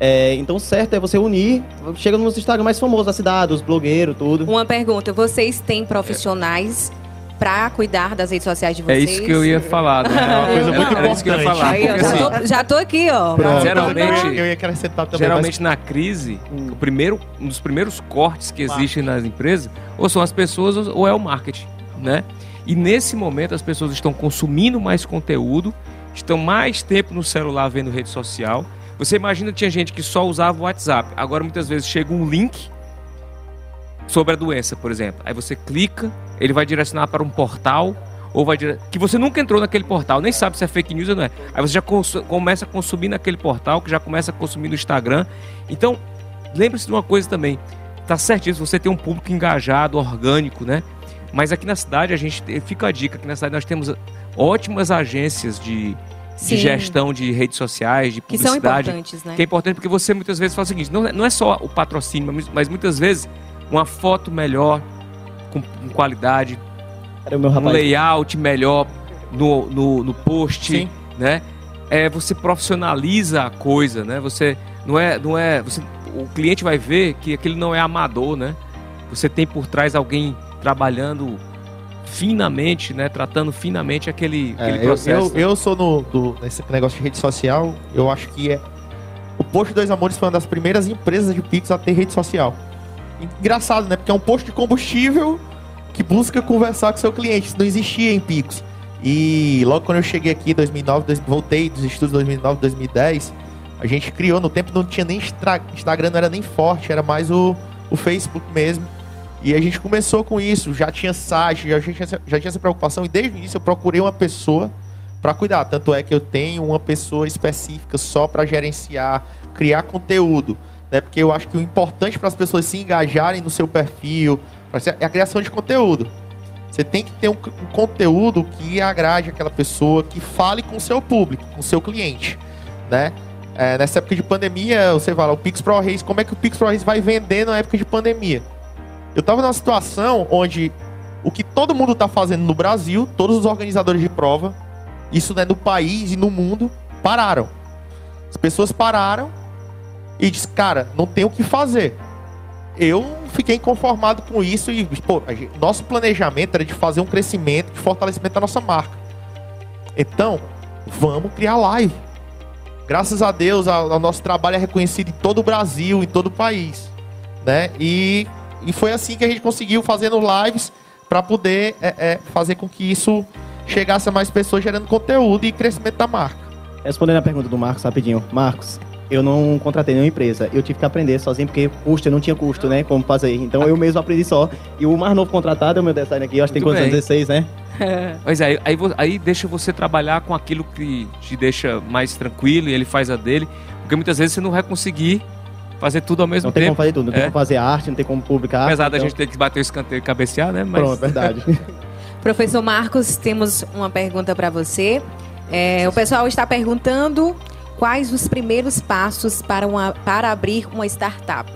É, então, o certo é você unir, chega nos Instagram mais famosos da cidade, os blogueiros, tudo. Uma pergunta: vocês têm profissionais pra cuidar das redes sociais de É vocês? isso que eu ia falar. Né? É uma coisa muito que eu ia importante. falar. Aí, porque, já, assim, tô, já tô aqui, ó. Pronto. Geralmente- eu ia acrescentar também. Geralmente na crise, o primeiro, um dos primeiros cortes que existem nas empresas, ou são as pessoas ou ou é o marketing, né? E nesse momento as pessoas estão consumindo mais conteúdo, estão mais tempo no celular vendo rede social. Você imagina tinha gente que só usava o WhatsApp. Agora muitas vezes chega um link sobre a doença, por exemplo. Aí você clica, ele vai direcionar para um portal ou vai dire... que você nunca entrou naquele portal, nem sabe se é fake news ou não é. Aí você já consu- começa a consumir naquele portal, que já começa a consumir no Instagram. Então, lembre-se de uma coisa também. Tá certíssimo, você tem um público engajado, orgânico, né? Mas aqui na cidade a gente fica a dica, aqui na cidade nós temos ótimas agências de, de gestão de redes sociais, de que são publicidade. importantes, né? Que é importante porque você muitas vezes faz o seguinte: não, é- não é só o patrocínio, mas, mas muitas vezes uma foto melhor, com, com qualidade, Era o meu um layout melhor no, no, no post, Sim. né? É, você profissionaliza a coisa, né? Você não é, não é, você, o cliente vai ver que aquele não é amador, né? Você tem por trás alguém trabalhando finamente, né? Tratando finamente aquele, É, aquele eu, processo. eu, eu sou no, do, nesse negócio de rede social, eu acho que é. O Posto Dois Amores foi uma das primeiras empresas de Pix a ter rede social. Engraçado, né? Porque é um posto de combustível que busca conversar com seu cliente. Isso não existia em Pix. E logo quando eu cheguei aqui em 2009, dois- voltei dos estudos 2009, 2010, a gente criou. No tempo não tinha nem Instagram, não era nem forte, era mais o, o Facebook mesmo. E a gente começou com isso, já tinha site, já tinha, já tinha essa preocupação. E desde o início eu procurei uma pessoa para cuidar. Tanto é que eu tenho uma pessoa específica só para gerenciar, criar conteúdo. Né? Porque eu acho que o importante para as pessoas se engajarem no seu perfil é a criação de conteúdo. Você tem que ter um, um conteúdo que agrade aquela pessoa, que fale com o seu público, com o seu cliente. Né? É, nessa época de pandemia, você fala, o Pix Pro Reis, como é que o Pix Pro Reis vai vender na época de pandemia? Eu tava numa situação onde o que todo mundo tá fazendo no Brasil, todos os organizadores de prova, isso né, no país e no mundo, pararam. As pessoas pararam e disse, cara, não tem o que fazer. Eu fiquei inconformado com isso e, pô, gente- nosso planejamento era de fazer um crescimento, de fortalecimento da nossa marca. Então, vamos criar live. Graças a Deus, o nosso trabalho é reconhecido em todo o Brasil, em todo o país, né? E, e foi assim que a gente conseguiu fazendo lives para poder é, é, fazer com que isso chegasse a mais pessoas gerando conteúdo e crescimento da marca. Respondendo a pergunta do Marcos rapidinho. Marcos, eu não contratei nenhuma empresa. Eu tive que aprender sozinho, porque custo, eu não tinha custo, né? Como fazer. Então eu mesmo aprendi só. E o mais novo contratado é o meu design aqui, eu acho que tem quantos anos? bem. 16, né? Pois é, aí, aí, aí deixa você trabalhar com aquilo que te deixa mais tranquilo e ele faz a dele. Porque muitas vezes você não vai conseguir fazer tudo ao mesmo Não tem como tempo. fazer tudo, não tem É. como fazer arte, não tem como publicar. Apesar da então- gente ter que bater o escanteio e cabecear, né? Mas Pronto, verdade. Professor Marcos, temos uma pergunta para você. É, o pessoal está perguntando quais os primeiros passos para, uma, para abrir uma startup.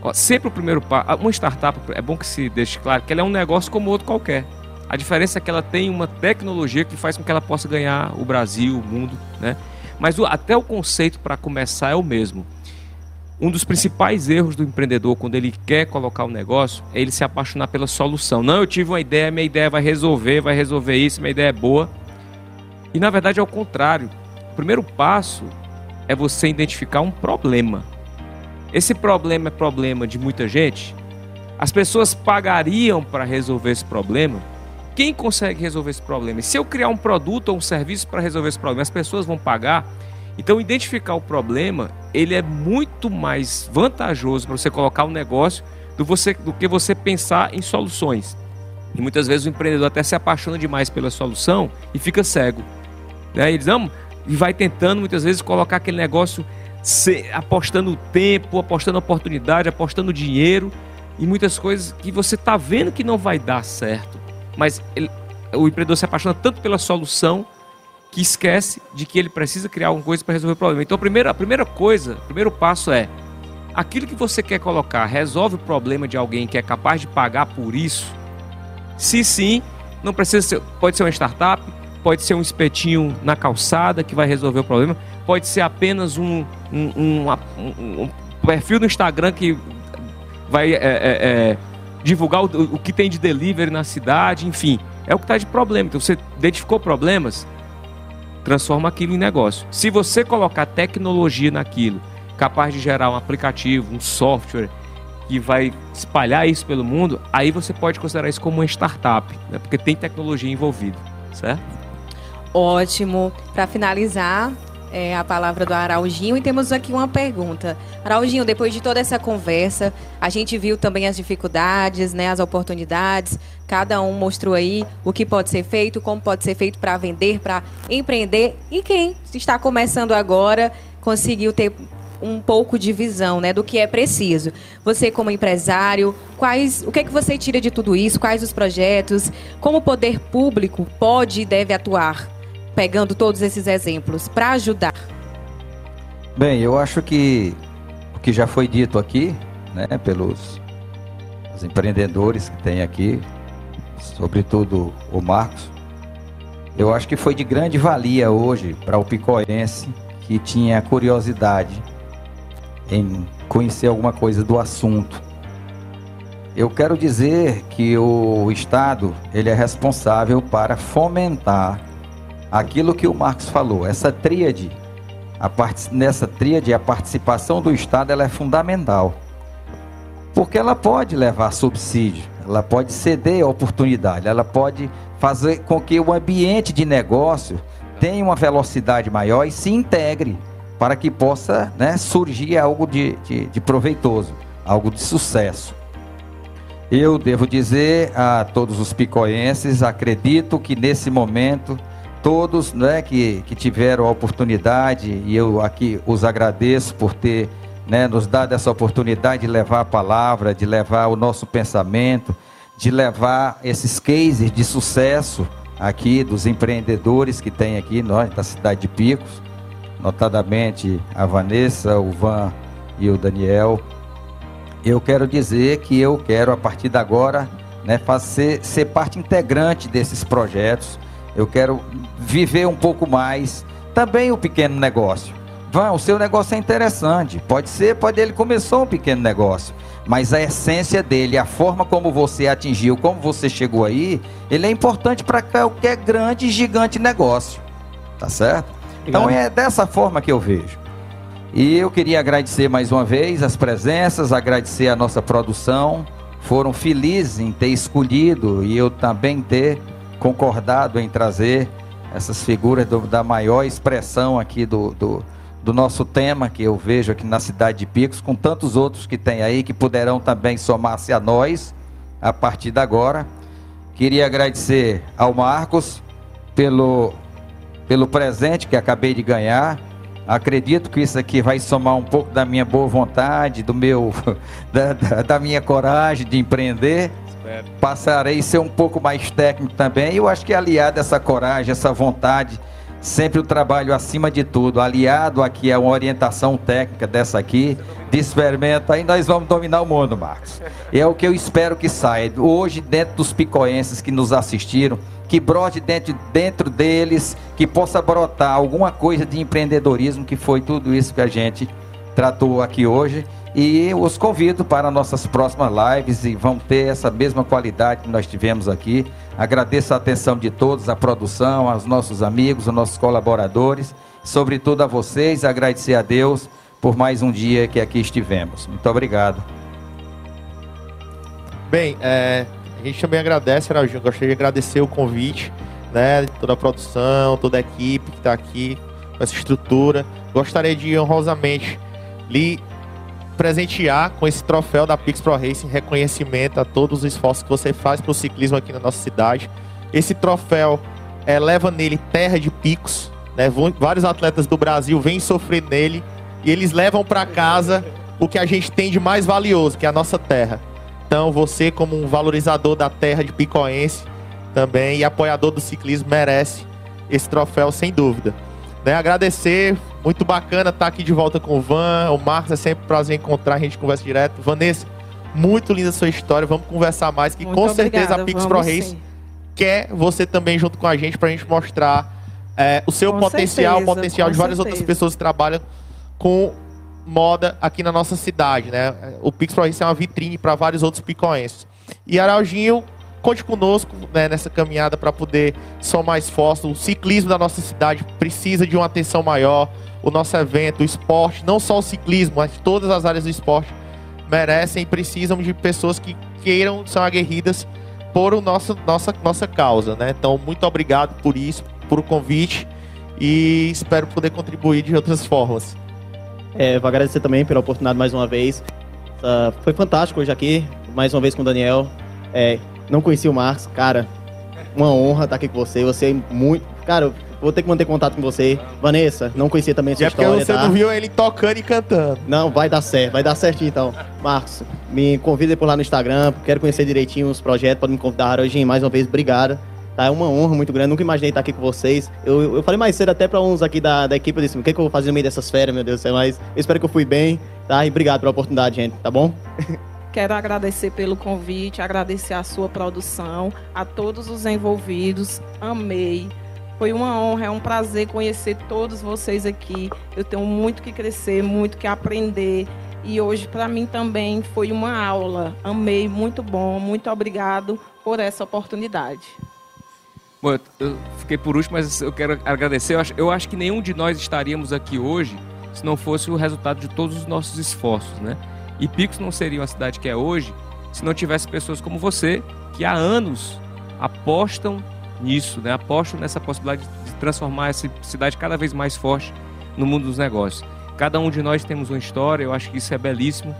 Ó, sempre o primeiro passo. Uma startup, é bom que se deixe claro que ela é um negócio como outro qualquer. A diferença é que ela tem uma tecnologia que faz com que ela possa ganhar o Brasil, o mundo, né? Mas o- até o conceito para começar é o mesmo. Um dos principais erros do empreendedor quando ele quer colocar um negócio é ele se apaixonar pela solução. Não, eu tive uma ideia, minha ideia vai resolver, vai resolver isso, minha ideia é boa. E na verdade é o contrário. O primeiro passo é você identificar um problema. Esse problema é problema de muita gente. As pessoas pagariam para resolver esse problema. Quem consegue resolver esse problema? E se eu criar um produto ou um serviço para resolver esse problema, as pessoas vão pagar. Então, identificar o problema, ele é muito mais vantajoso para você colocar um negócio do, você, do que você pensar em soluções. E muitas vezes o empreendedor até se apaixona demais pela solução e fica cego. Né? Eles não, e vai tentando muitas vezes colocar aquele negócio se- apostando tempo, apostando oportunidade, apostando dinheiro e muitas coisas que você está vendo que não vai dar certo. Mas ele- o empreendedor se apaixona tanto pela solução que esquece de que ele precisa criar alguma coisa para resolver o problema. Então a primeira, a primeira coisa, o primeiro passo é aquilo que você quer colocar resolve o problema de alguém que é capaz de pagar por isso? Se sim, não precisa ser, pode ser uma startup, pode ser um espetinho na calçada que vai resolver o problema, pode ser apenas um, um, um- um- perfil no Instagram que vai é, é, é, divulgar o, o que tem de delivery na cidade, enfim, é o que está de problema. Então você identificou problemas, transforma aquilo em negócio. Se você colocar tecnologia naquilo, capaz de gerar um aplicativo, um software que vai espalhar isso pelo mundo, aí você pode considerar isso como uma startup, né? porque tem tecnologia envolvida, certo? Ótimo. Para finalizar, é, a palavra do Araujinho e temos aqui uma pergunta. Araujinho, depois de toda essa conversa, a gente viu também as dificuldades, né, as oportunidades. Cada um mostrou aí o que pode ser feito, como pode ser feito para vender, para empreender. E quem está começando agora conseguiu ter um pouco de visão, né, do que é preciso. Você como empresário, quais, o que é que você tira de tudo isso? Quais os projetos? Como o poder público pode e deve atuar? Pegando todos esses exemplos para ajudar. Bem, eu acho que o que já foi dito aqui, né, pelos os empreendedores que tem aqui, sobretudo o Marcos, eu acho que foi de grande valia hoje para o picoense que tinha curiosidade em conhecer alguma coisa do assunto. Eu quero dizer que o Estado ele é responsável para fomentar aquilo que o Marcos falou, essa tríade a part... nessa tríade, a participação do Estado ela é fundamental. Porque ela pode levar subsídio, ela pode ceder oportunidade, ela pode fazer com que o ambiente de negócio tenha uma velocidade maior e se integre para que possa né, surgir algo de, de, de proveitoso, algo de sucesso. Eu devo dizer a todos os picoenses, acredito que nesse momento todos né, que, que tiveram a oportunidade, e eu aqui os agradeço por ter né, nos dado essa oportunidade de levar a palavra, de levar o nosso pensamento, de levar esses cases de sucesso aqui dos empreendedores que tem aqui nós da cidade de Picos, notadamente a Vanessa, o Van e o Daniel. Eu quero dizer que eu quero a partir de agora né, fazer ser parte integrante desses projetos eu quero viver um pouco mais. Também o pequeno negócio. Vão, o seu negócio é interessante. Pode ser, pode ele começou um pequeno negócio. Mas a essência dele, a forma como você atingiu, como você chegou aí, ele é importante para qualquer grande e gigante negócio. Tá certo? Então é dessa forma que eu vejo. E eu queria agradecer mais uma vez as presenças, agradecer a nossa produção. Foram felizes em ter escolhido e eu também ter concordado em trazer essas figuras do- da maior expressão aqui do, do, do nosso tema que eu vejo aqui na cidade de Picos, com tantos outros que tem aí que poderão também somar-se a nós a partir de agora. Queria agradecer ao Marcos pelo, pelo presente que acabei de ganhar. Acredito que isso aqui vai somar um pouco da minha boa vontade, do meu, da, da, da minha coragem de empreender. Passarei a ser um pouco mais técnico também. Eu acho que aliado essa coragem, essa vontade Sempre o trabalho acima de tudo, aliado aqui a uma orientação técnica dessa aqui, de experimento, aí nós vamos dominar o mundo, Marcos. É o que eu espero que saia. Hoje, dentro dos picoenses que nos assistiram, que brote dentro, dentro deles, que possa brotar alguma coisa de empreendedorismo, que foi tudo isso que a gente tratou aqui hoje. E os convido para nossas próximas lives e vão ter essa mesma qualidade que nós tivemos aqui. Agradeço a atenção de todos, a produção, aos nossos amigos, aos nossos colaboradores, sobretudo a vocês, agradecer a Deus por mais um dia que aqui estivemos. Muito obrigado. Bem, é, a gente também agradece, Araujo. Gostaria de agradecer o convite, né? Toda a produção, toda a equipe que está aqui, essa estrutura. Gostaria de honrosamente lhe presentear com esse troféu da Pix Pro Racing, reconhecimento a todos os esforços que você faz para o ciclismo aqui na nossa cidade. Esse troféu é, leva nele terra de picos, né? vários atletas do Brasil vêm sofrer nele e eles levam para casa o que a gente tem de mais valioso, que é a nossa terra. Então, você, como um valorizador da terra de Picoense também e apoiador do ciclismo, merece esse troféu sem dúvida. Né? Agradecer, muito bacana estar aqui de volta com o Van, o Marcos, é sempre um prazer encontrar, a gente conversa direto. Vanessa, muito linda a sua história, vamos conversar mais, que muito com obrigada, certeza a Pix Pro Race quer você também junto com a gente, para a gente mostrar é, o seu com potencial, certeza, o potencial de várias certeza. outras pessoas que trabalham com moda aqui na nossa cidade, né? O Pix Pro Race é uma vitrine para vários outros picoenses. E Araujinho Conte conosco né, nessa caminhada para poder somar esforço. O ciclismo da nossa cidade precisa de uma atenção maior. O nosso evento, o esporte, não só o ciclismo, mas todas as áreas do esporte merecem e precisam de pessoas que queiram, são aguerridas por o nosso, nossa, nossa causa. Né? Então, muito obrigado por isso, por o convite e espero poder contribuir de outras formas. É, vou agradecer também pela oportunidade mais uma vez. Uh, foi fantástico hoje aqui, mais uma vez com o Daniel. É, não conhecia o Marcos, cara. Uma honra estar aqui com você. Você é muito. Cara, vou ter que manter contato com você. Vanessa, não conhecia também sua é história. Porque você tá? não viu ele tocando e cantando. Não, vai dar certo, vai dar certinho então. Marcos, me convida por lá no Instagram, quero conhecer direitinho os projetos, pode me convidar hoje. Mais uma vez, obrigado. Tá, é uma honra muito grande, nunca imaginei estar aqui com vocês. Eu, eu falei mais cedo até para uns aqui da, da equipe, eu disse, o que, é que eu vou fazer no meio dessas férias, meu Deus do céu, mas eu espero que eu fui bem, tá? E obrigado pela oportunidade, gente, tá bom? Quero agradecer pelo convite, agradecer a sua produção, a todos os envolvidos. Amei. Foi uma honra, é um prazer conhecer todos vocês aqui. Eu tenho muito que crescer, muito que aprender. E hoje, para mim, também foi uma aula. Amei, muito bom. Muito obrigado por essa oportunidade. Bom, eu fiquei por último, mas eu quero agradecer. Eu acho, eu acho que nenhum de nós estaríamos aqui hoje se não fosse o resultado de todos os nossos esforços, né? E Picos não seria uma cidade que é hoje se não tivesse pessoas como você que há anos apostam nisso, né? apostam nessa possibilidade de transformar essa cidade cada vez mais forte no mundo dos negócios. Cada um de nós temos uma história, eu acho que isso é belíssimo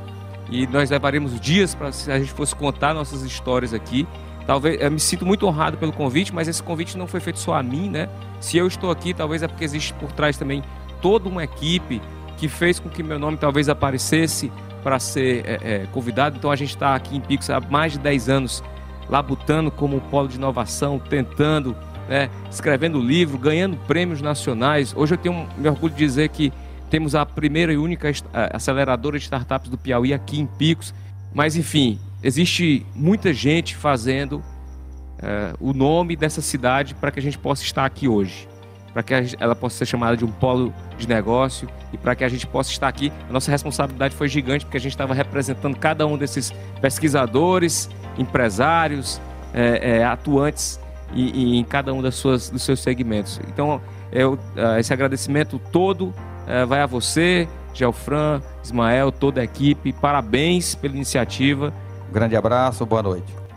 e nós levaremos dias para se a gente fosse contar nossas histórias aqui. Talvez eu me sinto muito honrado pelo convite, mas esse convite não foi feito só a mim, né? Se eu estou aqui, talvez é porque existe por trás também toda uma equipe que fez com que meu nome talvez aparecesse para ser é, é, convidado. Então a gente está aqui em Pix há mais de 10 anos, labutando como polo de inovação, tentando, né, escrevendo livro, ganhando prêmios nacionais. Hoje eu tenho me orgulho de dizer que temos a primeira e única aceleradora de startups do Piauí aqui em Picos. Mas enfim, existe muita gente fazendo é, o nome dessa cidade para que a gente possa estar aqui hoje para que ela possa ser chamada de um polo de negócio e para que a gente possa estar aqui. A nossa responsabilidade foi gigante porque a gente estava representando cada um desses pesquisadores, empresários, é, é, atuantes e, e em cada um das suas, dos seus segmentos. Então, eu, é, esse agradecimento todo é, vai a você, Gelfran, Ismael, toda a equipe. Parabéns pela iniciativa. Um grande abraço, boa noite.